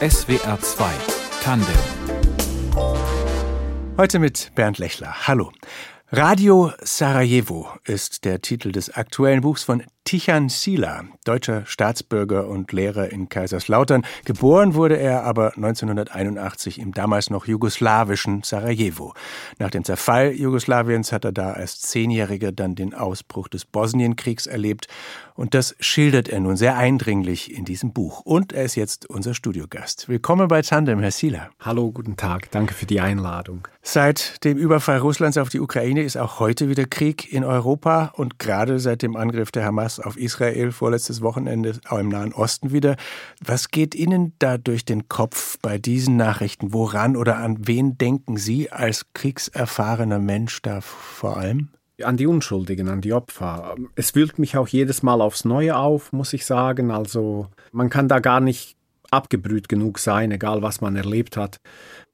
SWR 2 Tandem. Heute mit Bernd Lechler. Hallo. Radio Sarajevo ist der Titel des aktuellen Buchs von Tichan Sila, deutscher Staatsbürger und Lehrer in Kaiserslautern. Geboren wurde er aber 1981 im damals noch jugoslawischen Sarajevo. Nach dem Zerfall Jugoslawiens hat er da als Zehnjähriger dann den Ausbruch des Bosnienkriegs erlebt. Und das schildert er nun sehr eindringlich in diesem Buch. Und er ist jetzt unser Studiogast. Willkommen bei Tandem, Herr Sila. Hallo, guten Tag. Danke für die Einladung. Seit dem Überfall Russlands auf die Ukraine ist auch heute wieder Krieg in Europa und gerade seit dem Angriff der Hamas Hamas auf Israel vorletztes Wochenende auch im Nahen Osten wieder. Was geht Ihnen da durch den Kopf bei diesen Nachrichten? Woran oder an wen denken Sie als kriegserfahrener Mensch da vor allem? An die Unschuldigen, an die Opfer. Es wühlt mich auch jedes Mal aufs Neue auf, muss ich sagen. Also man kann da gar nicht abgebrüht genug sein, egal was man erlebt hat.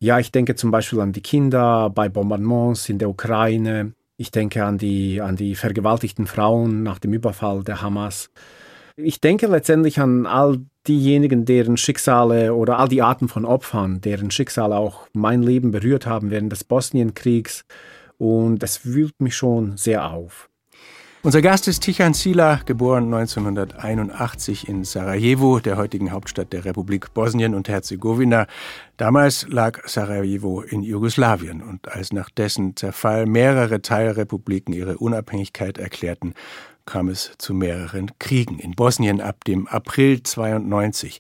Ja, ich denke zum Beispiel an die Kinder bei Bombardements in der Ukraine. Ich denke an die, an die vergewaltigten Frauen nach dem Überfall der Hamas. Ich denke letztendlich an all diejenigen, deren Schicksale oder all die Arten von Opfern, deren Schicksale auch mein Leben berührt haben während des Bosnienkriegs. Und das wühlt mich schon sehr auf. Unser Gast ist Tichan Sila, geboren 1981 in Sarajevo, der heutigen Hauptstadt der Republik Bosnien und Herzegowina. Damals lag Sarajevo in Jugoslawien und als nach dessen Zerfall mehrere Teilrepubliken ihre Unabhängigkeit erklärten, kam es zu mehreren Kriegen in Bosnien ab dem April 92.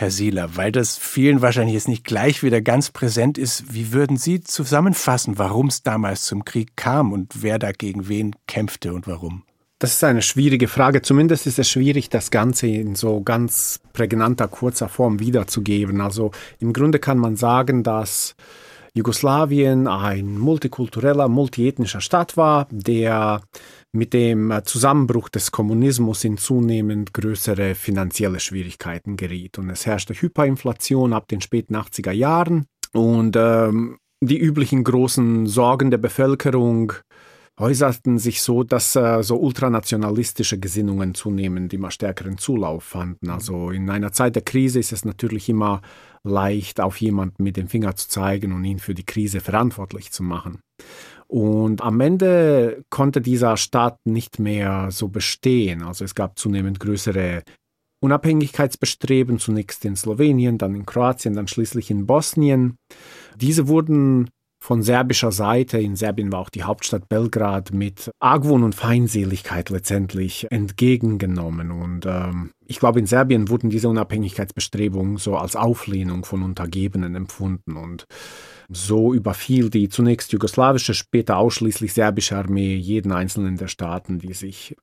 Herr Sieler, weil das vielen wahrscheinlich jetzt nicht gleich wieder ganz präsent ist, wie würden Sie zusammenfassen, warum es damals zum Krieg kam und wer da gegen wen kämpfte und warum? Das ist eine schwierige Frage. Zumindest ist es schwierig, das Ganze in so ganz prägnanter, kurzer Form wiederzugeben. Also im Grunde kann man sagen, dass Jugoslawien ein multikultureller, multiethnischer Staat war, der mit dem Zusammenbruch des Kommunismus in zunehmend größere finanzielle Schwierigkeiten geriet. Und es herrschte Hyperinflation ab den späten 80er Jahren und ähm, die üblichen großen Sorgen der Bevölkerung äußerten sich so, dass äh, so ultranationalistische Gesinnungen zunehmend immer stärkeren Zulauf fanden. Also in einer Zeit der Krise ist es natürlich immer leicht, auf jemanden mit dem Finger zu zeigen und ihn für die Krise verantwortlich zu machen. Und am Ende konnte dieser Staat nicht mehr so bestehen. Also es gab zunehmend größere Unabhängigkeitsbestreben, zunächst in Slowenien, dann in Kroatien, dann schließlich in Bosnien. Diese wurden von serbischer Seite, in Serbien war auch die Hauptstadt Belgrad, mit Argwohn und Feindseligkeit letztendlich entgegengenommen. Und ähm, ich glaube, in Serbien wurden diese Unabhängigkeitsbestrebungen so als Auflehnung von Untergebenen empfunden. Und so überfiel die zunächst jugoslawische, später ausschließlich serbische Armee jeden einzelnen der Staaten, die sich,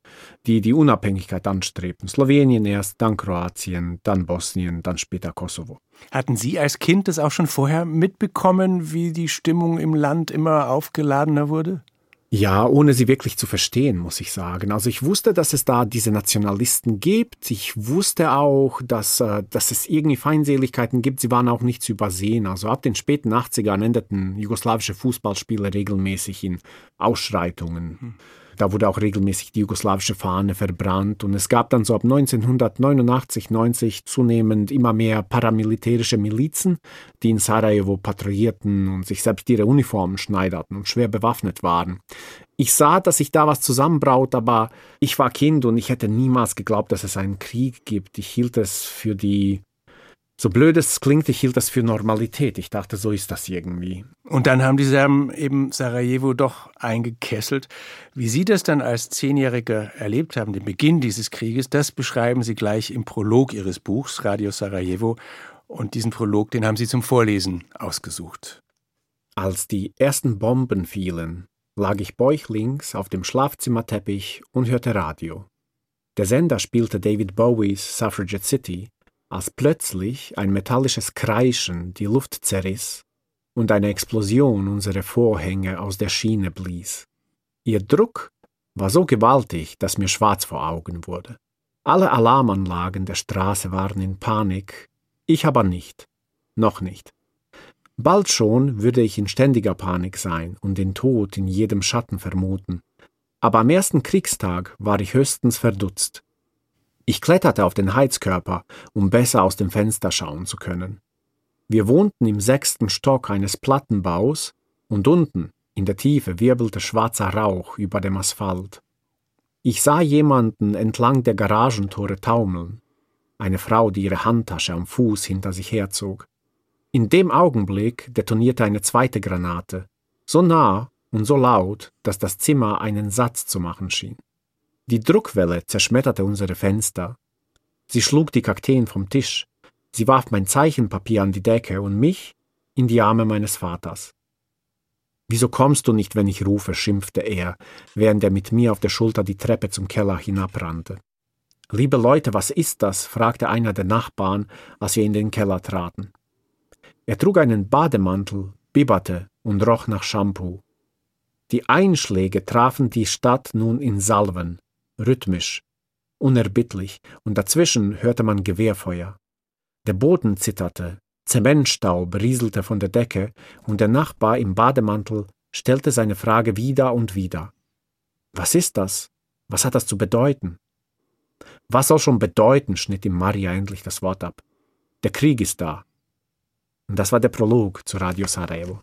die die Unabhängigkeit anstrebten. Slowenien erst, dann Kroatien, dann Bosnien, dann später Kosovo. Hatten Sie als Kind das auch schon vorher mitbekommen, wie die Stimmung im Land immer aufgeladener wurde? Ja, ohne sie wirklich zu verstehen, muss ich sagen. Also ich wusste, dass es da diese Nationalisten gibt. Ich wusste auch, dass, äh, dass es irgendwie Feindseligkeiten gibt. Sie waren auch nicht zu übersehen. Also ab den späten 80ern endeten jugoslawische Fußballspiele regelmäßig in Ausschreitungen. Hm. Da wurde auch regelmäßig die jugoslawische Fahne verbrannt und es gab dann so ab 1989, 90 zunehmend immer mehr paramilitärische Milizen, die in Sarajevo patrouillierten und sich selbst ihre Uniformen schneiderten und schwer bewaffnet waren. Ich sah, dass sich da was zusammenbraut, aber ich war Kind und ich hätte niemals geglaubt, dass es einen Krieg gibt. Ich hielt es für die so blöd es klingt, ich hielt das für Normalität. Ich dachte, so ist das irgendwie. Und dann haben die Serben eben Sarajevo doch eingekesselt. Wie Sie das dann als Zehnjähriger erlebt haben, den Beginn dieses Krieges, das beschreiben Sie gleich im Prolog Ihres Buchs Radio Sarajevo. Und diesen Prolog, den haben Sie zum Vorlesen ausgesucht. Als die ersten Bomben fielen, lag ich bäuchlings auf dem Schlafzimmerteppich und hörte Radio. Der Sender spielte David Bowies Suffragette City als plötzlich ein metallisches Kreischen die Luft zerriss und eine Explosion unsere Vorhänge aus der Schiene blies. Ihr Druck war so gewaltig, dass mir schwarz vor Augen wurde. Alle Alarmanlagen der Straße waren in Panik, ich aber nicht, noch nicht. Bald schon würde ich in ständiger Panik sein und den Tod in jedem Schatten vermuten. Aber am ersten Kriegstag war ich höchstens verdutzt. Ich kletterte auf den Heizkörper, um besser aus dem Fenster schauen zu können. Wir wohnten im sechsten Stock eines Plattenbaus und unten, in der Tiefe, wirbelte schwarzer Rauch über dem Asphalt. Ich sah jemanden entlang der Garagentore taumeln, eine Frau, die ihre Handtasche am Fuß hinter sich herzog. In dem Augenblick detonierte eine zweite Granate, so nah und so laut, dass das Zimmer einen Satz zu machen schien. Die Druckwelle zerschmetterte unsere Fenster. Sie schlug die Kakteen vom Tisch, Sie warf mein Zeichenpapier an die Decke und mich in die Arme meines Vaters. Wieso kommst du nicht, wenn ich rufe? schimpfte er, während er mit mir auf der Schulter die Treppe zum Keller hinabrannte. Liebe Leute, was ist das? fragte einer der Nachbarn, als wir in den Keller traten. Er trug einen Bademantel, bibberte und roch nach Shampoo. Die Einschläge trafen die Stadt nun in Salven, rhythmisch, unerbittlich, und dazwischen hörte man Gewehrfeuer. Der Boden zitterte, Zementstaub rieselte von der Decke, und der Nachbar im Bademantel stellte seine Frage wieder und wieder. Was ist das? Was hat das zu bedeuten? Was soll schon bedeuten, schnitt ihm Maria endlich das Wort ab. Der Krieg ist da. Und das war der Prolog zu Radio Sarajevo.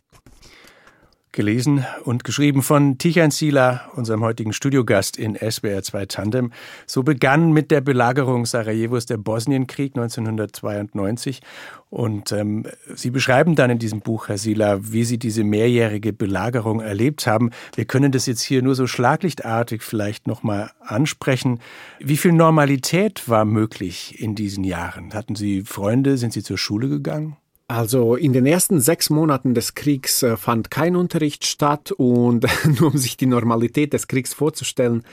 Gelesen und geschrieben von Tichan Sila, unserem heutigen Studiogast in SBR 2 Tandem. So begann mit der Belagerung Sarajevos der Bosnienkrieg 1992. Und ähm, Sie beschreiben dann in diesem Buch, Herr Sila, wie Sie diese mehrjährige Belagerung erlebt haben. Wir können das jetzt hier nur so schlaglichtartig vielleicht nochmal ansprechen. Wie viel Normalität war möglich in diesen Jahren? Hatten Sie Freunde? Sind Sie zur Schule gegangen? Also in den ersten sechs Monaten des Kriegs äh, fand kein Unterricht statt und nur um sich die Normalität des Kriegs vorzustellen,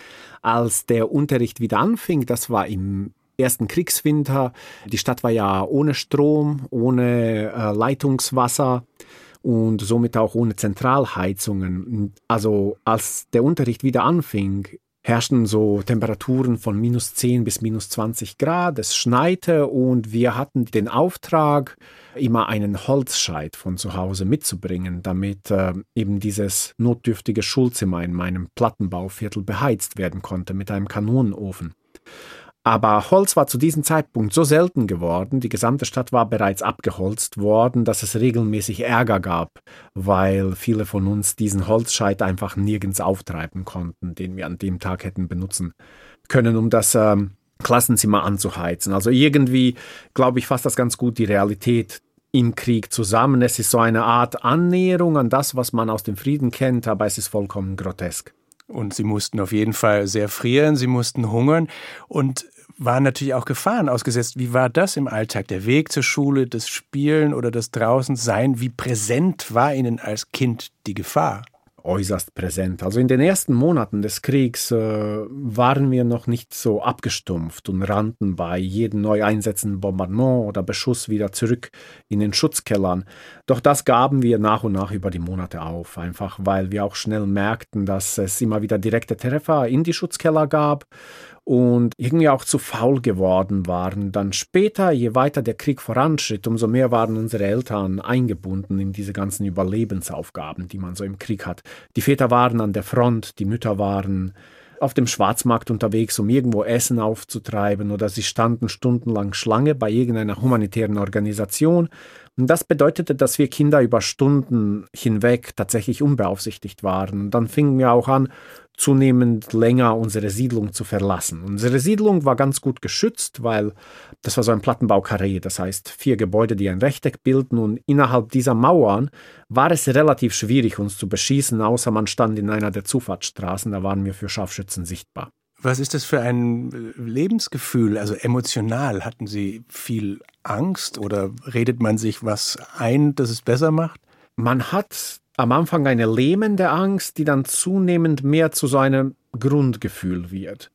als der Unterricht wieder anfing, das war im ersten Kriegswinter, die Stadt war ja ohne Strom, ohne äh, Leitungswasser und somit auch ohne Zentralheizungen. Also als der Unterricht wieder anfing, herrschten so Temperaturen von minus 10 bis minus 20 Grad, es schneite und wir hatten den Auftrag, immer einen Holzscheit von zu Hause mitzubringen, damit äh, eben dieses notdürftige Schulzimmer in meinem Plattenbauviertel beheizt werden konnte mit einem Kanonenofen. Aber Holz war zu diesem Zeitpunkt so selten geworden, die gesamte Stadt war bereits abgeholzt worden, dass es regelmäßig Ärger gab, weil viele von uns diesen Holzscheit einfach nirgends auftreiben konnten, den wir an dem Tag hätten benutzen können, um das ähm, Klassenzimmer anzuheizen. Also irgendwie, glaube ich, fasst das ganz gut die Realität im Krieg zusammen. Es ist so eine Art Annäherung an das, was man aus dem Frieden kennt, aber es ist vollkommen grotesk. Und sie mussten auf jeden Fall sehr frieren, sie mussten hungern und waren natürlich auch Gefahren ausgesetzt. Wie war das im Alltag? Der Weg zur Schule, das Spielen oder das Draußensein? Wie präsent war Ihnen als Kind die Gefahr? äußerst präsent. Also in den ersten Monaten des Kriegs äh, waren wir noch nicht so abgestumpft und rannten bei jedem neu einsetzenden Bombardement oder Beschuss wieder zurück in den Schutzkellern. Doch das gaben wir nach und nach über die Monate auf, einfach weil wir auch schnell merkten, dass es immer wieder direkte Treffer in die Schutzkeller gab und irgendwie auch zu faul geworden waren. Dann später, je weiter der Krieg voranschritt, umso mehr waren unsere Eltern eingebunden in diese ganzen Überlebensaufgaben, die man so im Krieg hat. Die Väter waren an der Front, die Mütter waren auf dem Schwarzmarkt unterwegs, um irgendwo Essen aufzutreiben oder sie standen stundenlang Schlange bei irgendeiner humanitären Organisation. Und das bedeutete, dass wir Kinder über Stunden hinweg tatsächlich unbeaufsichtigt waren. Dann fingen wir auch an, zunehmend länger unsere Siedlung zu verlassen. Unsere Siedlung war ganz gut geschützt, weil das war so ein Plattenbaukarree, das heißt vier Gebäude, die ein Rechteck bilden und innerhalb dieser Mauern war es relativ schwierig, uns zu beschießen, außer man stand in einer der Zufahrtsstraßen, da waren wir für Scharfschützen sichtbar. Was ist das für ein Lebensgefühl, also emotional? Hatten Sie viel Angst oder redet man sich was ein, dass es besser macht? Man hat am Anfang eine lähmende Angst, die dann zunehmend mehr zu so einem Grundgefühl wird.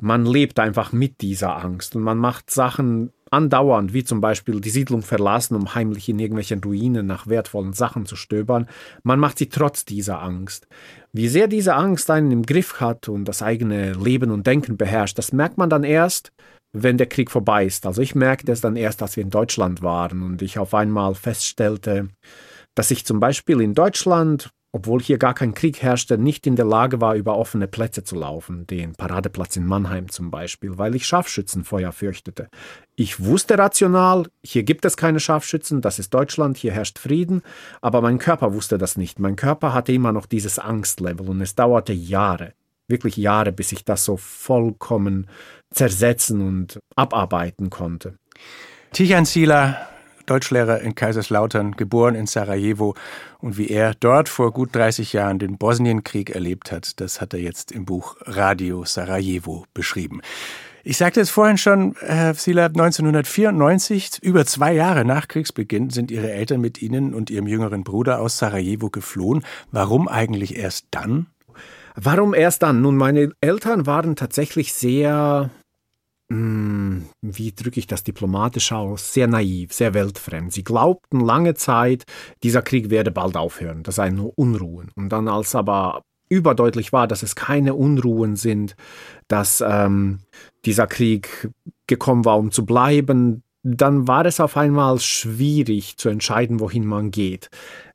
Man lebt einfach mit dieser Angst und man macht Sachen andauernd, wie zum Beispiel die Siedlung verlassen, um heimlich in irgendwelchen Ruinen nach wertvollen Sachen zu stöbern. Man macht sie trotz dieser Angst. Wie sehr diese Angst einen im Griff hat und das eigene Leben und Denken beherrscht, das merkt man dann erst, wenn der Krieg vorbei ist. Also ich merkte das dann erst, als wir in Deutschland waren und ich auf einmal feststellte, dass ich zum Beispiel in Deutschland obwohl hier gar kein Krieg herrschte, nicht in der Lage war, über offene Plätze zu laufen, den Paradeplatz in Mannheim zum Beispiel, weil ich Scharfschützenfeuer fürchtete. Ich wusste rational, hier gibt es keine Scharfschützen, das ist Deutschland, hier herrscht Frieden, aber mein Körper wusste das nicht. Mein Körper hatte immer noch dieses Angstlevel und es dauerte Jahre, wirklich Jahre, bis ich das so vollkommen zersetzen und abarbeiten konnte. Tichan Sila Deutschlehrer in Kaiserslautern, geboren in Sarajevo und wie er dort vor gut 30 Jahren den Bosnienkrieg erlebt hat, das hat er jetzt im Buch Radio Sarajevo beschrieben. Ich sagte es vorhin schon, Herr Sila, 1994, über zwei Jahre nach Kriegsbeginn, sind Ihre Eltern mit Ihnen und Ihrem jüngeren Bruder aus Sarajevo geflohen. Warum eigentlich erst dann? Warum erst dann? Nun, meine Eltern waren tatsächlich sehr wie drücke ich das diplomatisch aus, sehr naiv, sehr weltfremd. Sie glaubten lange Zeit, dieser Krieg werde bald aufhören, das seien nur Unruhen. Und dann, als aber überdeutlich war, dass es keine Unruhen sind, dass ähm, dieser Krieg gekommen war, um zu bleiben, dann war es auf einmal schwierig zu entscheiden, wohin man geht.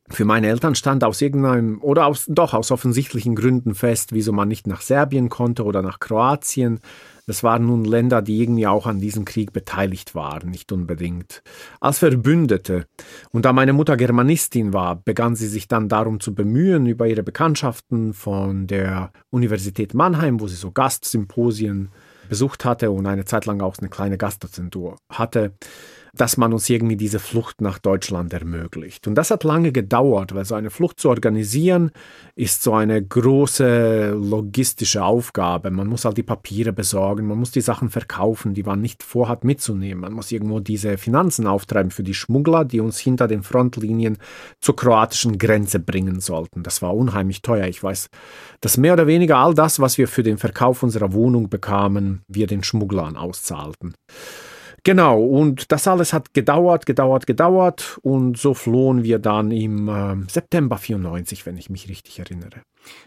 Für meine Eltern stand aus irgendeinem oder aus, doch aus offensichtlichen Gründen fest, wieso man nicht nach Serbien konnte oder nach Kroatien. Das waren nun Länder, die irgendwie auch an diesem Krieg beteiligt waren, nicht unbedingt als Verbündete. Und da meine Mutter Germanistin war, begann sie sich dann darum zu bemühen, über ihre Bekanntschaften von der Universität Mannheim, wo sie so Gastsymposien besucht hatte und eine Zeit lang auch eine kleine Gastdozentur hatte, dass man uns irgendwie diese Flucht nach Deutschland ermöglicht. Und das hat lange gedauert, weil so eine Flucht zu organisieren ist so eine große logistische Aufgabe. Man muss halt die Papiere besorgen, man muss die Sachen verkaufen, die man nicht vorhat mitzunehmen. Man muss irgendwo diese Finanzen auftreiben für die Schmuggler, die uns hinter den Frontlinien zur kroatischen Grenze bringen sollten. Das war unheimlich teuer. Ich weiß, dass mehr oder weniger all das, was wir für den Verkauf unserer Wohnung bekamen, wir den Schmugglern auszahlten. Genau, und das alles hat gedauert, gedauert, gedauert und so flohen wir dann im äh, September 94, wenn ich mich richtig erinnere.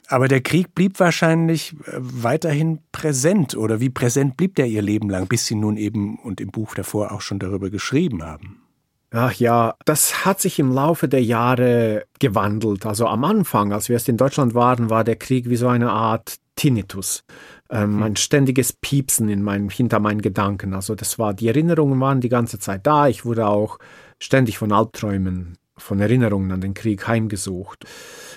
Aber der Krieg blieb wahrscheinlich äh, weiterhin präsent oder wie präsent blieb der ihr Leben lang, bis Sie nun eben und im Buch davor auch schon darüber geschrieben haben? Ach ja, das hat sich im Laufe der Jahre gewandelt. Also am Anfang, als wir erst in Deutschland waren, war der Krieg wie so eine Art Tinnitus ähm, ein ständiges Piepsen in meinem, hinter meinen Gedanken. Also das war, die Erinnerungen waren die ganze Zeit da. Ich wurde auch ständig von Albträumen, von Erinnerungen an den Krieg heimgesucht.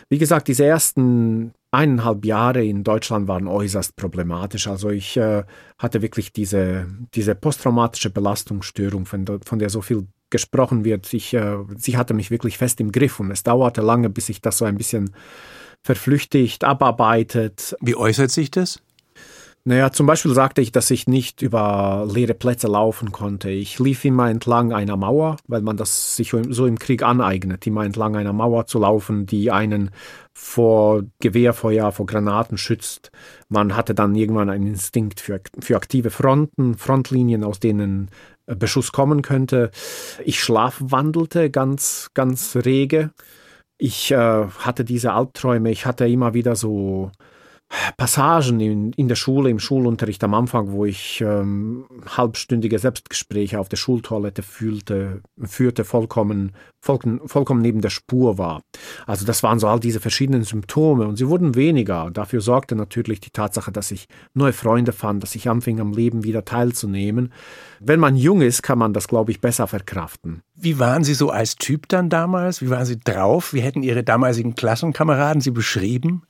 Wie gesagt, diese ersten eineinhalb Jahre in Deutschland waren äußerst problematisch. Also ich äh, hatte wirklich diese, diese posttraumatische Belastungsstörung, von der, von der so viel gesprochen wird. Ich, äh, sie hatte mich wirklich fest im Griff und es dauerte lange, bis ich das so ein bisschen verflüchtigt, abarbeitet. Wie äußert sich das? Naja, zum Beispiel sagte ich, dass ich nicht über leere Plätze laufen konnte. Ich lief immer entlang einer Mauer, weil man das sich so im Krieg aneignet, immer entlang einer Mauer zu laufen, die einen vor Gewehrfeuer, vor Granaten schützt. Man hatte dann irgendwann einen Instinkt für, für aktive Fronten, Frontlinien, aus denen äh, Beschuss kommen könnte. Ich schlafwandelte ganz, ganz rege. Ich äh, hatte diese Albträume, ich hatte immer wieder so Passagen in, in der Schule, im Schulunterricht am Anfang, wo ich ähm, halbstündige Selbstgespräche auf der Schultoilette fühlte, führte, vollkommen, vollkommen, vollkommen neben der Spur war. Also das waren so all diese verschiedenen Symptome und sie wurden weniger. Dafür sorgte natürlich die Tatsache, dass ich neue Freunde fand, dass ich anfing am Leben wieder teilzunehmen. Wenn man jung ist, kann man das, glaube ich, besser verkraften. Wie waren Sie so als Typ dann damals? Wie waren Sie drauf? Wie hätten Ihre damaligen Klassenkameraden Sie beschrieben?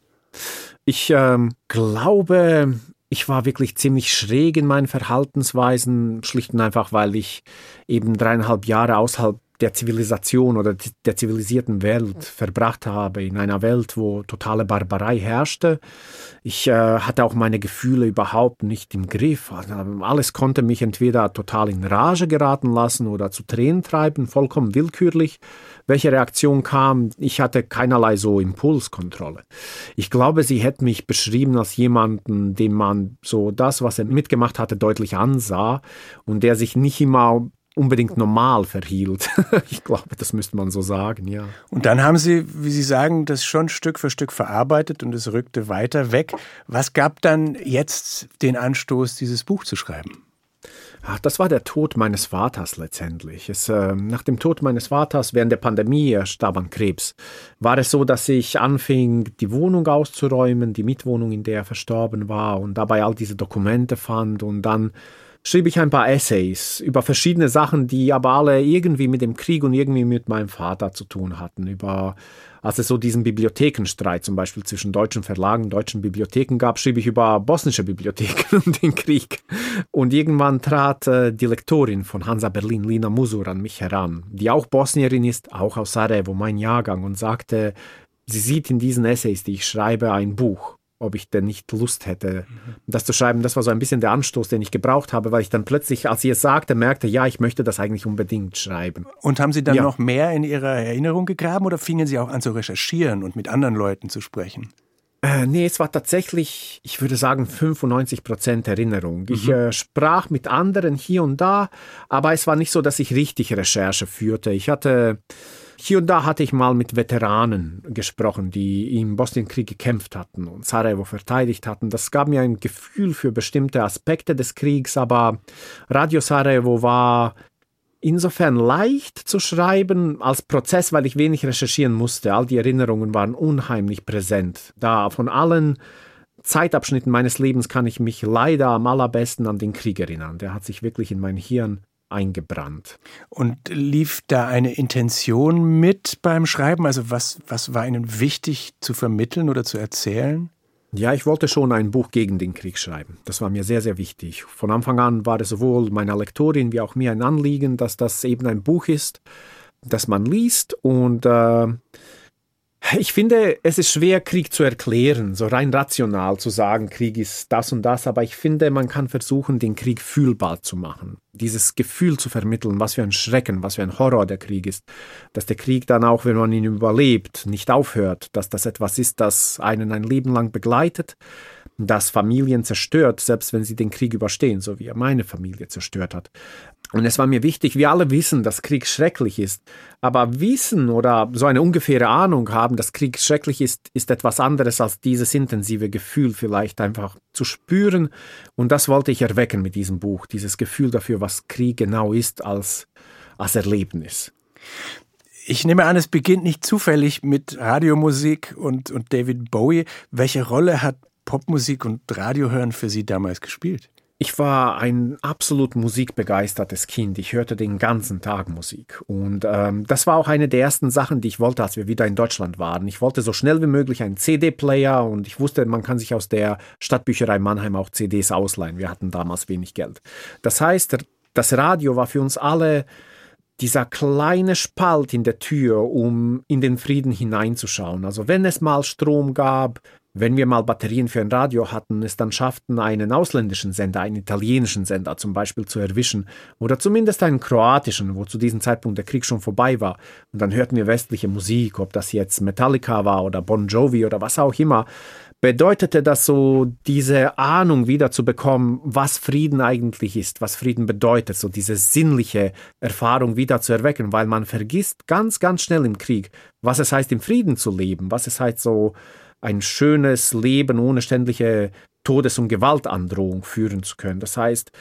Ich ähm, glaube, ich war wirklich ziemlich schräg in meinen Verhaltensweisen, schlicht und einfach, weil ich eben dreieinhalb Jahre außerhalb der Zivilisation oder der zivilisierten Welt verbracht habe, in einer Welt, wo totale Barbarei herrschte. Ich äh, hatte auch meine Gefühle überhaupt nicht im Griff. Also, alles konnte mich entweder total in Rage geraten lassen oder zu Tränen treiben, vollkommen willkürlich. Welche Reaktion kam, ich hatte keinerlei so Impulskontrolle. Ich glaube, sie hätte mich beschrieben als jemanden, dem man so das, was er mitgemacht hatte, deutlich ansah und der sich nicht immer unbedingt normal verhielt. ich glaube, das müsste man so sagen, ja. Und dann haben Sie, wie Sie sagen, das schon Stück für Stück verarbeitet und es rückte weiter weg. Was gab dann jetzt den Anstoß, dieses Buch zu schreiben? Ach, das war der Tod meines Vaters letztendlich. Es, äh, nach dem Tod meines Vaters während der Pandemie, er starb an Krebs, war es so, dass ich anfing, die Wohnung auszuräumen, die Mitwohnung, in der er verstorben war und dabei all diese Dokumente fand und dann schrieb ich ein paar Essays über verschiedene Sachen, die aber alle irgendwie mit dem Krieg und irgendwie mit meinem Vater zu tun hatten. Über, als es so diesen Bibliothekenstreit zum Beispiel zwischen deutschen Verlagen, deutschen Bibliotheken gab, schrieb ich über bosnische Bibliotheken und den Krieg. Und irgendwann trat äh, die Lektorin von Hansa Berlin, Lina Musur, an mich heran, die auch Bosnierin ist, auch aus Sarajevo, mein Jahrgang, und sagte, sie sieht in diesen Essays, die ich schreibe, ein Buch ob ich denn nicht Lust hätte, mhm. das zu schreiben. Das war so ein bisschen der Anstoß, den ich gebraucht habe, weil ich dann plötzlich, als sie es sagte, merkte, ja, ich möchte das eigentlich unbedingt schreiben. Und haben Sie dann ja. noch mehr in Ihrer Erinnerung gegraben oder fingen Sie auch an zu recherchieren und mit anderen Leuten zu sprechen? Äh, nee, es war tatsächlich, ich würde sagen, 95 Prozent Erinnerung. Ich mhm. äh, sprach mit anderen hier und da, aber es war nicht so, dass ich richtig Recherche führte. Ich hatte hier und da hatte ich mal mit Veteranen gesprochen, die im Bosnienkrieg gekämpft hatten und Sarajevo verteidigt hatten. Das gab mir ein Gefühl für bestimmte Aspekte des Kriegs, aber Radio Sarajevo war insofern leicht zu schreiben als Prozess, weil ich wenig recherchieren musste. All die Erinnerungen waren unheimlich präsent. Da von allen Zeitabschnitten meines Lebens kann ich mich leider am allerbesten an den Krieg erinnern. Der hat sich wirklich in mein Hirn eingebrannt. Und lief da eine Intention mit beim Schreiben? Also was, was war Ihnen wichtig zu vermitteln oder zu erzählen? Ja, ich wollte schon ein Buch gegen den Krieg schreiben. Das war mir sehr, sehr wichtig. Von Anfang an war es sowohl meiner Lektorin wie auch mir ein Anliegen, dass das eben ein Buch ist, das man liest und äh, ich finde, es ist schwer, Krieg zu erklären, so rein rational zu sagen, Krieg ist das und das, aber ich finde, man kann versuchen, den Krieg fühlbar zu machen. Dieses Gefühl zu vermitteln, was für ein Schrecken, was für ein Horror der Krieg ist. Dass der Krieg dann auch, wenn man ihn überlebt, nicht aufhört, dass das etwas ist, das einen ein Leben lang begleitet, das Familien zerstört, selbst wenn sie den Krieg überstehen, so wie er meine Familie zerstört hat. Und es war mir wichtig, wir alle wissen, dass Krieg schrecklich ist. Aber wissen oder so eine ungefähre Ahnung haben, dass Krieg schrecklich ist, ist etwas anderes als dieses intensive Gefühl vielleicht einfach zu spüren. Und das wollte ich erwecken mit diesem Buch, dieses Gefühl was Krieg genau ist als, als Erlebnis. Ich nehme an, es beginnt nicht zufällig mit Radiomusik und, und David Bowie. Welche Rolle hat Popmusik und Radiohören für Sie damals gespielt? Ich war ein absolut musikbegeistertes Kind. Ich hörte den ganzen Tag Musik. Und ähm, das war auch eine der ersten Sachen, die ich wollte, als wir wieder in Deutschland waren. Ich wollte so schnell wie möglich einen CD-Player und ich wusste, man kann sich aus der Stadtbücherei Mannheim auch CDs ausleihen. Wir hatten damals wenig Geld. Das heißt, das Radio war für uns alle dieser kleine Spalt in der Tür, um in den Frieden hineinzuschauen. Also wenn es mal Strom gab, wenn wir mal Batterien für ein Radio hatten, es dann schafften, einen ausländischen Sender, einen italienischen Sender zum Beispiel zu erwischen oder zumindest einen kroatischen, wo zu diesem Zeitpunkt der Krieg schon vorbei war. Und dann hörten wir westliche Musik, ob das jetzt Metallica war oder Bon Jovi oder was auch immer, bedeutete das so, diese Ahnung wieder zu bekommen, was Frieden eigentlich ist, was Frieden bedeutet, so diese sinnliche Erfahrung wieder zu erwecken, weil man vergisst ganz, ganz schnell im Krieg, was es heißt, im Frieden zu leben, was es heißt, so ein schönes Leben ohne ständige Todes- und Gewaltandrohung führen zu können. Das heißt,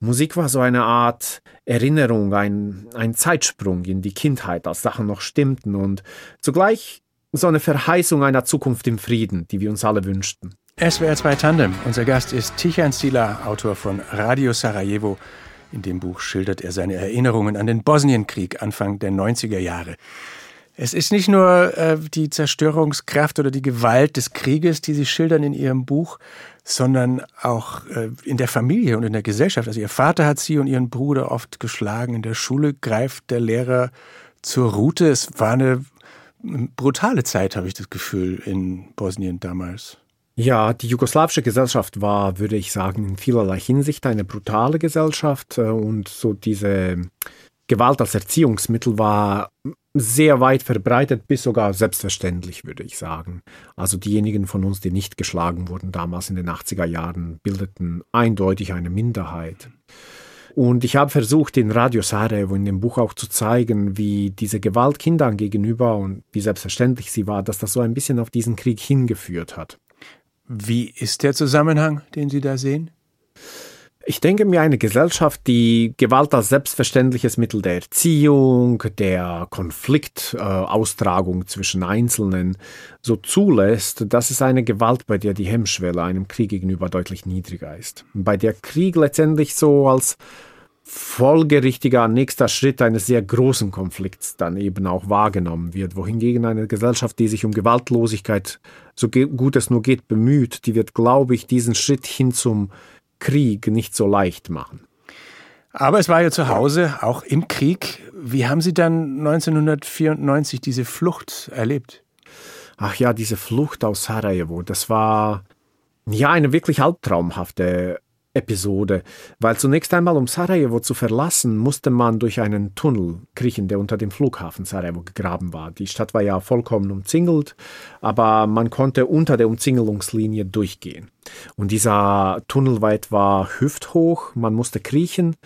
Musik war so eine Art Erinnerung, ein, ein Zeitsprung in die Kindheit, als Sachen noch stimmten und zugleich so eine Verheißung einer Zukunft im Frieden, die wir uns alle wünschten. SWR 2 Tandem. Unser Gast ist Tichan Stila, Autor von Radio Sarajevo. In dem Buch schildert er seine Erinnerungen an den Bosnienkrieg Anfang der 90er Jahre. Es ist nicht nur äh, die Zerstörungskraft oder die Gewalt des Krieges, die Sie schildern in Ihrem Buch, sondern auch äh, in der Familie und in der Gesellschaft. Also Ihr Vater hat Sie und Ihren Bruder oft geschlagen. In der Schule greift der Lehrer zur Route. Es war eine brutale Zeit, habe ich das Gefühl, in Bosnien damals. Ja, die jugoslawische Gesellschaft war, würde ich sagen, in vielerlei Hinsicht eine brutale Gesellschaft äh, und so diese Gewalt als Erziehungsmittel war sehr weit verbreitet, bis sogar selbstverständlich, würde ich sagen. Also diejenigen von uns, die nicht geschlagen wurden damals in den 80er Jahren, bildeten eindeutig eine Minderheit. Und ich habe versucht, in Radio Sarajevo in dem Buch auch zu zeigen, wie diese Gewalt Kindern gegenüber und wie selbstverständlich sie war, dass das so ein bisschen auf diesen Krieg hingeführt hat. Wie ist der Zusammenhang, den Sie da sehen? Ich denke mir, eine Gesellschaft, die Gewalt als selbstverständliches Mittel der Erziehung, der Konfliktaustragung äh, zwischen Einzelnen so zulässt, das ist eine Gewalt, bei der die Hemmschwelle einem Krieg gegenüber deutlich niedriger ist. Bei der Krieg letztendlich so als folgerichtiger nächster Schritt eines sehr großen Konflikts dann eben auch wahrgenommen wird, wohingegen eine Gesellschaft, die sich um Gewaltlosigkeit so gut es nur geht bemüht, die wird, glaube ich, diesen Schritt hin zum Krieg nicht so leicht machen. Aber es war ja zu Hause, auch im Krieg. Wie haben Sie dann 1994 diese Flucht erlebt? Ach ja, diese Flucht aus Sarajevo, das war ja eine wirklich albtraumhafte Episode, weil zunächst einmal, um Sarajevo zu verlassen, musste man durch einen Tunnel kriechen, der unter dem Flughafen Sarajevo gegraben war. Die Stadt war ja vollkommen umzingelt, aber man konnte unter der Umzingelungslinie durchgehen. Und dieser Tunnel war etwa hüfthoch, man musste kriechen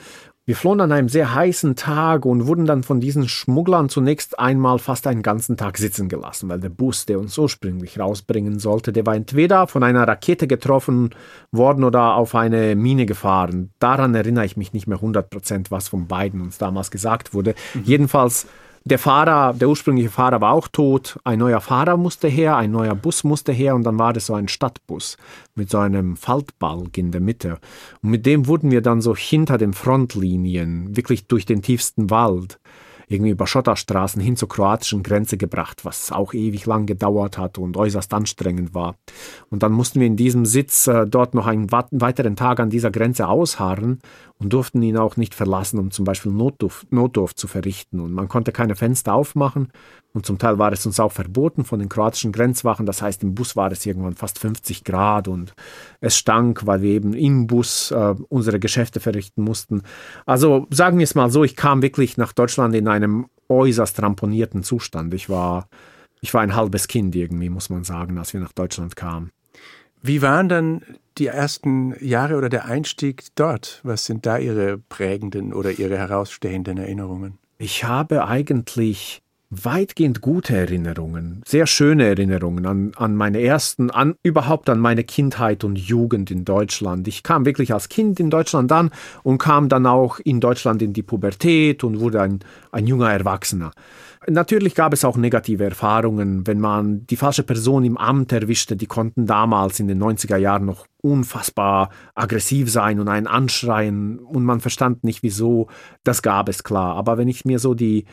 wir flohen an einem sehr heißen Tag und wurden dann von diesen Schmugglern zunächst einmal fast einen ganzen Tag sitzen gelassen, weil der Bus, der uns ursprünglich rausbringen sollte, der war entweder von einer Rakete getroffen worden oder auf eine Mine gefahren. Daran erinnere ich mich nicht mehr 100 Prozent, was von beiden uns damals gesagt wurde. Mhm. Jedenfalls der Fahrer, der ursprüngliche Fahrer war auch tot. Ein neuer Fahrer musste her, ein neuer Bus musste her und dann war das so ein Stadtbus mit so einem Faltbalg in der Mitte. Und mit dem wurden wir dann so hinter den Frontlinien, wirklich durch den tiefsten Wald, irgendwie über Schotterstraßen hin zur kroatischen Grenze gebracht, was auch ewig lang gedauert hat und äußerst anstrengend war. Und dann mussten wir in diesem Sitz äh, dort noch einen weiteren Tag an dieser Grenze ausharren und durften ihn auch nicht verlassen, um zum Beispiel Notdurf, Notdurft zu verrichten. Und man konnte keine Fenster aufmachen und zum Teil war es uns auch verboten von den kroatischen Grenzwachen. Das heißt, im Bus war es irgendwann fast 50 Grad und es stank, weil wir eben im Bus äh, unsere Geschäfte verrichten mussten. Also sagen wir es mal so, ich kam wirklich nach Deutschland in einem äußerst ramponierten Zustand. Ich war, ich war ein halbes Kind irgendwie, muss man sagen, als wir nach Deutschland kamen. Wie waren dann die ersten Jahre oder der Einstieg dort? Was sind da Ihre prägenden oder Ihre herausstehenden Erinnerungen? Ich habe eigentlich weitgehend gute Erinnerungen, sehr schöne Erinnerungen an, an meine ersten, an, überhaupt an meine Kindheit und Jugend in Deutschland. Ich kam wirklich als Kind in Deutschland an und kam dann auch in Deutschland in die Pubertät und wurde ein, ein junger Erwachsener. Natürlich gab es auch negative Erfahrungen, wenn man die falsche Person im Amt erwischte, die konnten damals in den 90er Jahren noch unfassbar aggressiv sein und einen anschreien und man verstand nicht wieso, das gab es klar. Aber wenn ich mir so die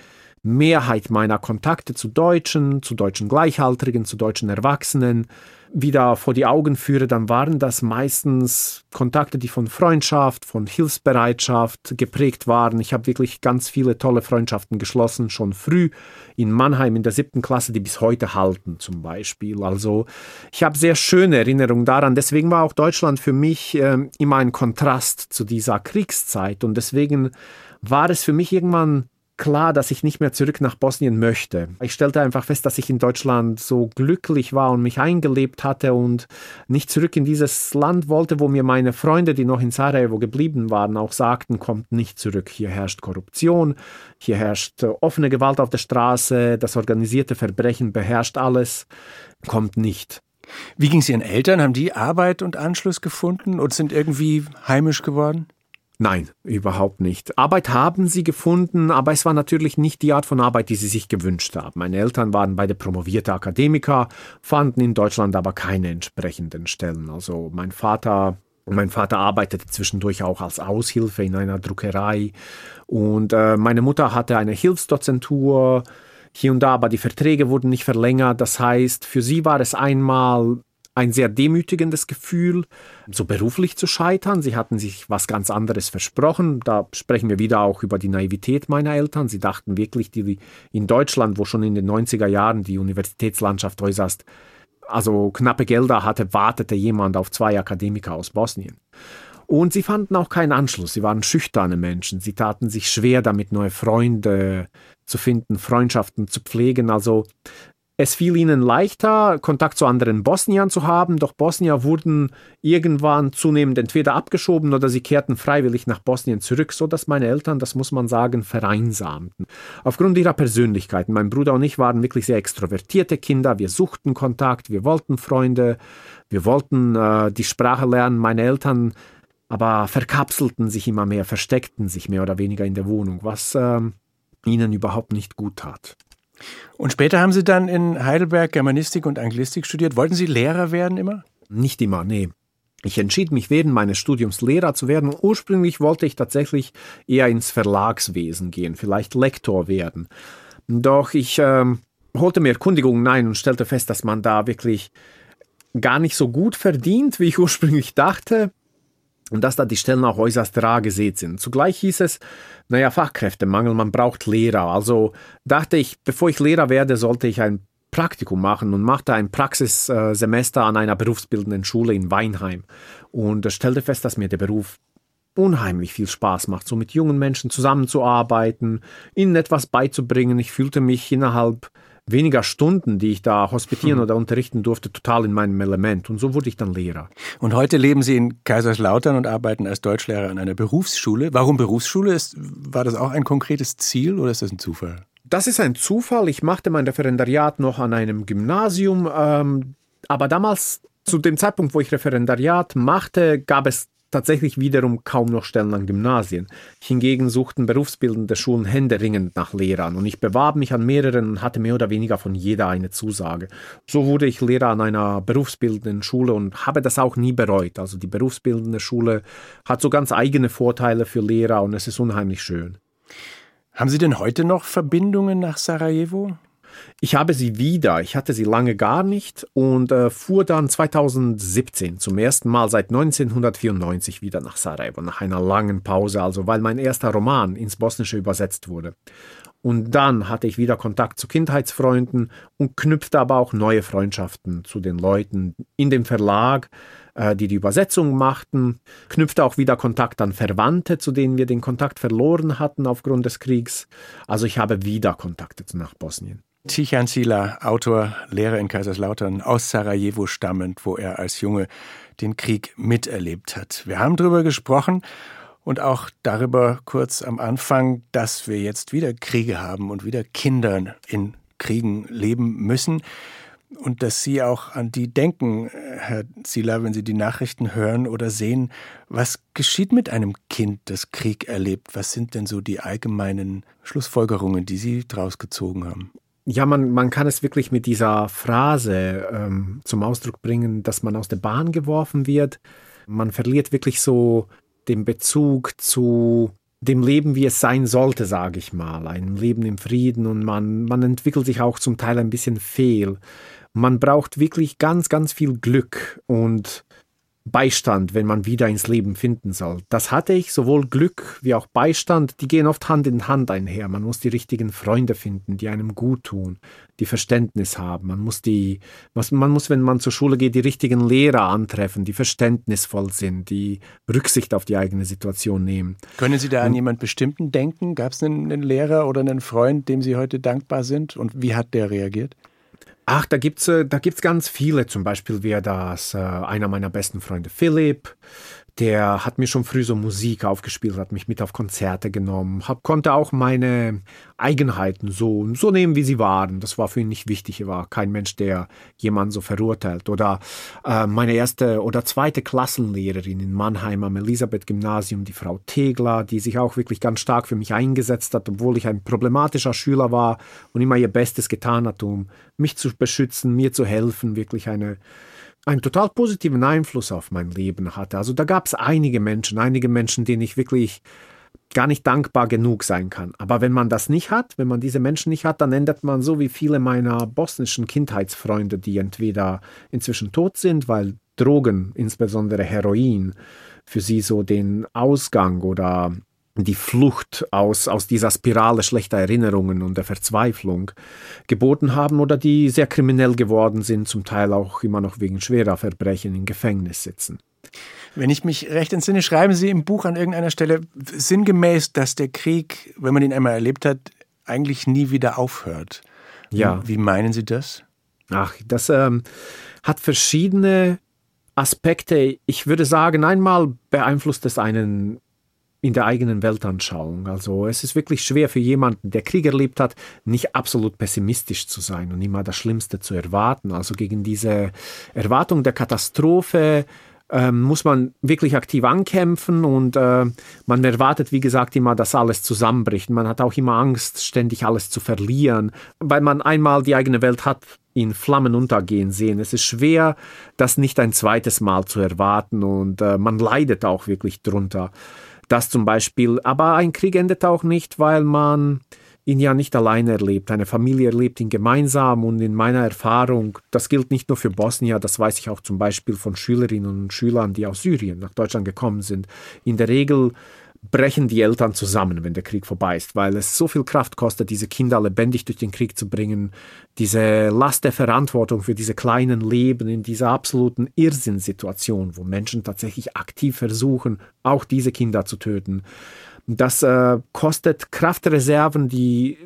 Mehrheit meiner Kontakte zu Deutschen, zu deutschen Gleichaltrigen, zu deutschen Erwachsenen wieder vor die Augen führe, dann waren das meistens Kontakte, die von Freundschaft, von Hilfsbereitschaft geprägt waren. Ich habe wirklich ganz viele tolle Freundschaften geschlossen, schon früh in Mannheim in der siebten Klasse, die bis heute halten zum Beispiel. Also ich habe sehr schöne Erinnerungen daran. Deswegen war auch Deutschland für mich äh, immer ein Kontrast zu dieser Kriegszeit und deswegen war es für mich irgendwann klar, dass ich nicht mehr zurück nach Bosnien möchte. Ich stellte einfach fest, dass ich in Deutschland so glücklich war und mich eingelebt hatte und nicht zurück in dieses Land wollte, wo mir meine Freunde, die noch in Sarajevo geblieben waren, auch sagten, kommt nicht zurück. Hier herrscht Korruption, hier herrscht offene Gewalt auf der Straße, das organisierte Verbrechen beherrscht alles, kommt nicht. Wie ging es Ihren Eltern? Haben die Arbeit und Anschluss gefunden und sind irgendwie heimisch geworden? Nein, überhaupt nicht. Arbeit haben sie gefunden, aber es war natürlich nicht die Art von Arbeit, die sie sich gewünscht haben. Meine Eltern waren beide promovierte Akademiker, fanden in Deutschland aber keine entsprechenden Stellen. Also mein Vater mein Vater arbeitete zwischendurch auch als Aushilfe in einer Druckerei und äh, meine Mutter hatte eine Hilfsdozentur hier und da, aber die Verträge wurden nicht verlängert. Das heißt, für sie war es einmal ein sehr demütigendes Gefühl, so beruflich zu scheitern. Sie hatten sich was ganz anderes versprochen. Da sprechen wir wieder auch über die Naivität meiner Eltern. Sie dachten wirklich, die in Deutschland, wo schon in den 90er Jahren die Universitätslandschaft äußerst also knappe Gelder hatte, wartete jemand auf zwei Akademiker aus Bosnien. Und sie fanden auch keinen Anschluss. Sie waren schüchterne Menschen. Sie taten sich schwer damit, neue Freunde zu finden, Freundschaften zu pflegen. Also es fiel ihnen leichter, Kontakt zu anderen Bosniern zu haben, doch Bosnier wurden irgendwann zunehmend entweder abgeschoben oder sie kehrten freiwillig nach Bosnien zurück, so dass meine Eltern, das muss man sagen, vereinsamten. Aufgrund ihrer Persönlichkeiten. Mein Bruder und ich waren wirklich sehr extrovertierte Kinder. Wir suchten Kontakt, wir wollten Freunde, wir wollten äh, die Sprache lernen. Meine Eltern aber verkapselten sich immer mehr, versteckten sich mehr oder weniger in der Wohnung, was äh, ihnen überhaupt nicht gut tat. Und später haben Sie dann in Heidelberg Germanistik und Anglistik studiert. Wollten Sie Lehrer werden immer? Nicht immer, nee. Ich entschied mich während meines Studiums Lehrer zu werden. Ursprünglich wollte ich tatsächlich eher ins Verlagswesen gehen, vielleicht Lektor werden. Doch ich äh, holte mir Erkundigungen ein und stellte fest, dass man da wirklich gar nicht so gut verdient, wie ich ursprünglich dachte und dass da die Stellen auch äußerst rar gesät sind. Zugleich hieß es, naja, Fachkräftemangel, man braucht Lehrer. Also dachte ich, bevor ich Lehrer werde, sollte ich ein Praktikum machen und machte ein Praxissemester an einer berufsbildenden Schule in Weinheim und stellte fest, dass mir der Beruf unheimlich viel Spaß macht, so mit jungen Menschen zusammenzuarbeiten, ihnen etwas beizubringen. Ich fühlte mich innerhalb weniger Stunden, die ich da hospitieren hm. oder unterrichten durfte, total in meinem Element. Und so wurde ich dann Lehrer. Und heute leben Sie in Kaiserslautern und arbeiten als Deutschlehrer an einer Berufsschule. Warum Berufsschule? Ist, war das auch ein konkretes Ziel oder ist das ein Zufall? Das ist ein Zufall. Ich machte mein Referendariat noch an einem Gymnasium, ähm, aber damals, zu dem Zeitpunkt, wo ich Referendariat machte, gab es tatsächlich wiederum kaum noch Stellen an Gymnasien. Hingegen suchten berufsbildende Schulen händeringend nach Lehrern und ich bewarb mich an mehreren und hatte mehr oder weniger von jeder eine Zusage. So wurde ich Lehrer an einer berufsbildenden Schule und habe das auch nie bereut. Also die berufsbildende Schule hat so ganz eigene Vorteile für Lehrer und es ist unheimlich schön. Haben Sie denn heute noch Verbindungen nach Sarajevo? Ich habe sie wieder. Ich hatte sie lange gar nicht und äh, fuhr dann 2017 zum ersten Mal seit 1994 wieder nach Sarajevo, nach einer langen Pause, also weil mein erster Roman ins Bosnische übersetzt wurde. Und dann hatte ich wieder Kontakt zu Kindheitsfreunden und knüpfte aber auch neue Freundschaften zu den Leuten in dem Verlag, äh, die die Übersetzung machten, knüpfte auch wieder Kontakt an Verwandte, zu denen wir den Kontakt verloren hatten aufgrund des Kriegs. Also ich habe wieder Kontakte nach Bosnien. Tichan Sila, Autor, Lehrer in Kaiserslautern, aus Sarajevo stammend, wo er als Junge den Krieg miterlebt hat. Wir haben darüber gesprochen und auch darüber kurz am Anfang, dass wir jetzt wieder Kriege haben und wieder Kinder in Kriegen leben müssen und dass Sie auch an die denken, Herr Zieler, wenn Sie die Nachrichten hören oder sehen. Was geschieht mit einem Kind, das Krieg erlebt? Was sind denn so die allgemeinen Schlussfolgerungen, die Sie daraus gezogen haben? Ja, man, man kann es wirklich mit dieser Phrase ähm, zum Ausdruck bringen, dass man aus der Bahn geworfen wird. Man verliert wirklich so den Bezug zu dem Leben, wie es sein sollte, sage ich mal. Ein Leben im Frieden und man, man entwickelt sich auch zum Teil ein bisschen fehl. Man braucht wirklich ganz, ganz viel Glück und Beistand, wenn man wieder ins Leben finden soll. Das hatte ich, sowohl Glück wie auch Beistand, die gehen oft Hand in Hand einher. Man muss die richtigen Freunde finden, die einem gut tun, die Verständnis haben. Man muss die, man muss, wenn man zur Schule geht, die richtigen Lehrer antreffen, die verständnisvoll sind, die Rücksicht auf die eigene Situation nehmen. Können Sie da an jemand Bestimmten denken? Gab es einen, einen Lehrer oder einen Freund, dem Sie heute dankbar sind? Und wie hat der reagiert? Ach, da gibt's äh, da gibt's ganz viele. Zum Beispiel wäre das äh, einer meiner besten Freunde Philipp, der hat mir schon früh so Musik aufgespielt, hat mich mit auf Konzerte genommen, hab, konnte auch meine Eigenheiten so, so nehmen, wie sie waren. Das war für ihn nicht wichtig. Er war kein Mensch, der jemanden so verurteilt. Oder äh, meine erste oder zweite Klassenlehrerin in Mannheim am Elisabeth-Gymnasium, die Frau Tegler, die sich auch wirklich ganz stark für mich eingesetzt hat, obwohl ich ein problematischer Schüler war und immer ihr Bestes getan hat, um mich zu beschützen, mir zu helfen. Wirklich eine einen total positiven Einfluss auf mein Leben hatte. Also da gab es einige Menschen, einige Menschen, denen ich wirklich gar nicht dankbar genug sein kann. Aber wenn man das nicht hat, wenn man diese Menschen nicht hat, dann ändert man so wie viele meiner bosnischen Kindheitsfreunde, die entweder inzwischen tot sind, weil Drogen, insbesondere Heroin, für sie so den Ausgang oder die Flucht aus, aus dieser Spirale schlechter Erinnerungen und der Verzweiflung geboten haben oder die sehr kriminell geworden sind, zum Teil auch immer noch wegen schwerer Verbrechen im Gefängnis sitzen. Wenn ich mich recht entsinne, schreiben Sie im Buch an irgendeiner Stelle sinngemäß, dass der Krieg, wenn man ihn einmal erlebt hat, eigentlich nie wieder aufhört. Ja. Wie meinen Sie das? Ach, das ähm, hat verschiedene Aspekte. Ich würde sagen, einmal beeinflusst es einen in der eigenen Weltanschauung. Also es ist wirklich schwer für jemanden, der Krieg erlebt hat, nicht absolut pessimistisch zu sein und immer das Schlimmste zu erwarten. Also gegen diese Erwartung der Katastrophe ähm, muss man wirklich aktiv ankämpfen und äh, man erwartet, wie gesagt, immer, dass alles zusammenbricht. Man hat auch immer Angst, ständig alles zu verlieren, weil man einmal die eigene Welt hat in Flammen untergehen sehen. Es ist schwer, das nicht ein zweites Mal zu erwarten und äh, man leidet auch wirklich drunter. Das zum Beispiel. Aber ein Krieg endet auch nicht, weil man ihn ja nicht alleine erlebt. Eine Familie erlebt ihn gemeinsam und in meiner Erfahrung, das gilt nicht nur für Bosnien, das weiß ich auch zum Beispiel von Schülerinnen und Schülern, die aus Syrien nach Deutschland gekommen sind. In der Regel brechen die Eltern zusammen, wenn der Krieg vorbei ist, weil es so viel Kraft kostet, diese Kinder lebendig durch den Krieg zu bringen, diese Last der Verantwortung für diese kleinen Leben in dieser absoluten Irrsinnsituation, wo Menschen tatsächlich aktiv versuchen, auch diese Kinder zu töten. Das äh, kostet Kraftreserven, die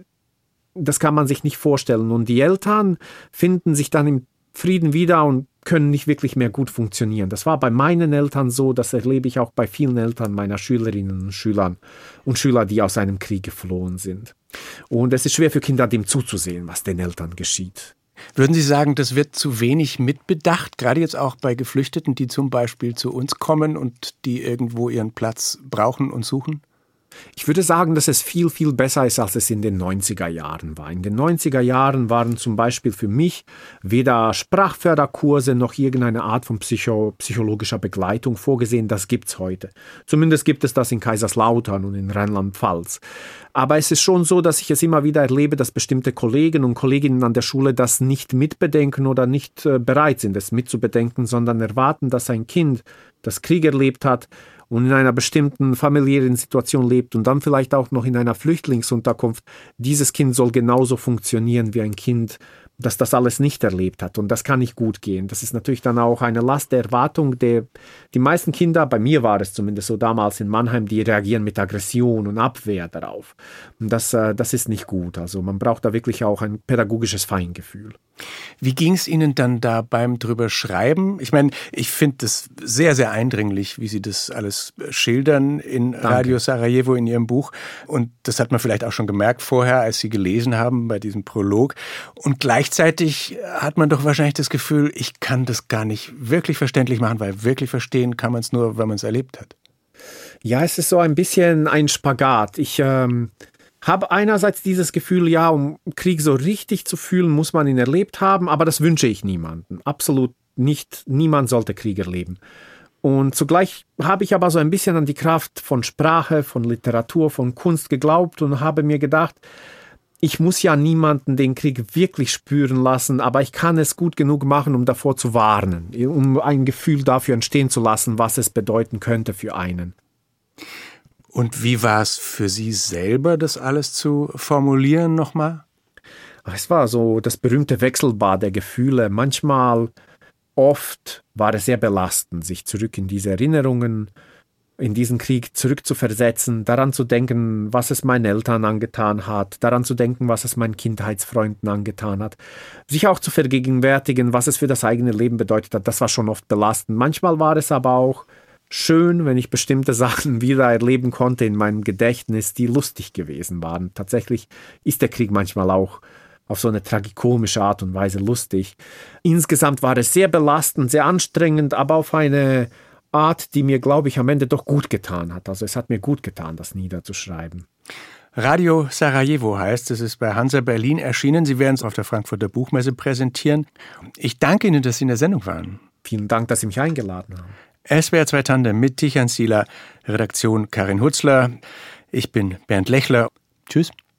das kann man sich nicht vorstellen. Und die Eltern finden sich dann im Frieden wieder und können nicht wirklich mehr gut funktionieren. Das war bei meinen Eltern so, das erlebe ich auch bei vielen Eltern meiner Schülerinnen und Schülern und Schüler, die aus einem Krieg geflohen sind. Und es ist schwer für Kinder, dem zuzusehen, was den Eltern geschieht. Würden Sie sagen, das wird zu wenig mitbedacht, gerade jetzt auch bei Geflüchteten, die zum Beispiel zu uns kommen und die irgendwo ihren Platz brauchen und suchen? Ich würde sagen, dass es viel, viel besser ist, als es in den 90er Jahren war. In den 90er Jahren waren zum Beispiel für mich weder Sprachförderkurse noch irgendeine Art von Psycho psychologischer Begleitung vorgesehen. Das gibt es heute. Zumindest gibt es das in Kaiserslautern und in Rheinland-Pfalz. Aber es ist schon so, dass ich es immer wieder erlebe, dass bestimmte Kollegen und Kolleginnen an der Schule das nicht mitbedenken oder nicht äh, bereit sind, es mitzubedenken, sondern erwarten, dass ein Kind, das Krieg erlebt hat, und in einer bestimmten familiären Situation lebt und dann vielleicht auch noch in einer Flüchtlingsunterkunft, dieses Kind soll genauso funktionieren wie ein Kind, das das alles nicht erlebt hat. Und das kann nicht gut gehen. Das ist natürlich dann auch eine Last der Erwartung. Der, die meisten Kinder, bei mir war es zumindest so damals in Mannheim, die reagieren mit Aggression und Abwehr darauf. Und das, äh, das ist nicht gut. Also man braucht da wirklich auch ein pädagogisches Feingefühl. Wie ging es Ihnen dann da beim drüber schreiben? Ich meine, ich finde das sehr, sehr eindringlich, wie Sie das alles schildern in Danke. Radio Sarajevo in Ihrem Buch. Und das hat man vielleicht auch schon gemerkt vorher, als Sie gelesen haben bei diesem Prolog. Und gleichzeitig hat man doch wahrscheinlich das Gefühl, ich kann das gar nicht wirklich verständlich machen, weil wirklich verstehen kann man es nur, wenn man es erlebt hat. Ja, es ist so ein bisschen ein Spagat. Ich ähm, habe einerseits dieses Gefühl, ja, um Krieg so richtig zu fühlen, muss man ihn erlebt haben, aber das wünsche ich niemandem. Absolut nicht. Niemand sollte Krieg erleben. Und zugleich habe ich aber so ein bisschen an die Kraft von Sprache, von Literatur, von Kunst geglaubt und habe mir gedacht, ich muss ja niemanden den Krieg wirklich spüren lassen, aber ich kann es gut genug machen, um davor zu warnen, um ein Gefühl dafür entstehen zu lassen, was es bedeuten könnte für einen. Und wie war es für Sie selber, das alles zu formulieren nochmal? Es war so das berühmte Wechselbad der Gefühle. Manchmal, oft war es sehr belastend, sich zurück in diese Erinnerungen, in diesen Krieg zurückzuversetzen, daran zu denken, was es meinen Eltern angetan hat, daran zu denken, was es meinen Kindheitsfreunden angetan hat, sich auch zu vergegenwärtigen, was es für das eigene Leben bedeutet hat. Das war schon oft belastend. Manchmal war es aber auch schön, wenn ich bestimmte Sachen wieder erleben konnte in meinem Gedächtnis, die lustig gewesen waren. Tatsächlich ist der Krieg manchmal auch auf so eine tragikomische Art und Weise lustig. Insgesamt war es sehr belastend, sehr anstrengend, aber auf eine Art, die mir, glaube ich, am Ende doch gut getan hat. Also es hat mir gut getan, das niederzuschreiben. Radio Sarajevo heißt, es ist bei Hansa Berlin erschienen. Sie werden es auf der Frankfurter Buchmesse präsentieren. Ich danke Ihnen, dass Sie in der Sendung waren. Vielen Dank, dass Sie mich eingeladen haben. SWR 2 Tandem mit Tichan Sieler, Redaktion Karin Hutzler. Ich bin Bernd Lechler. Tschüss.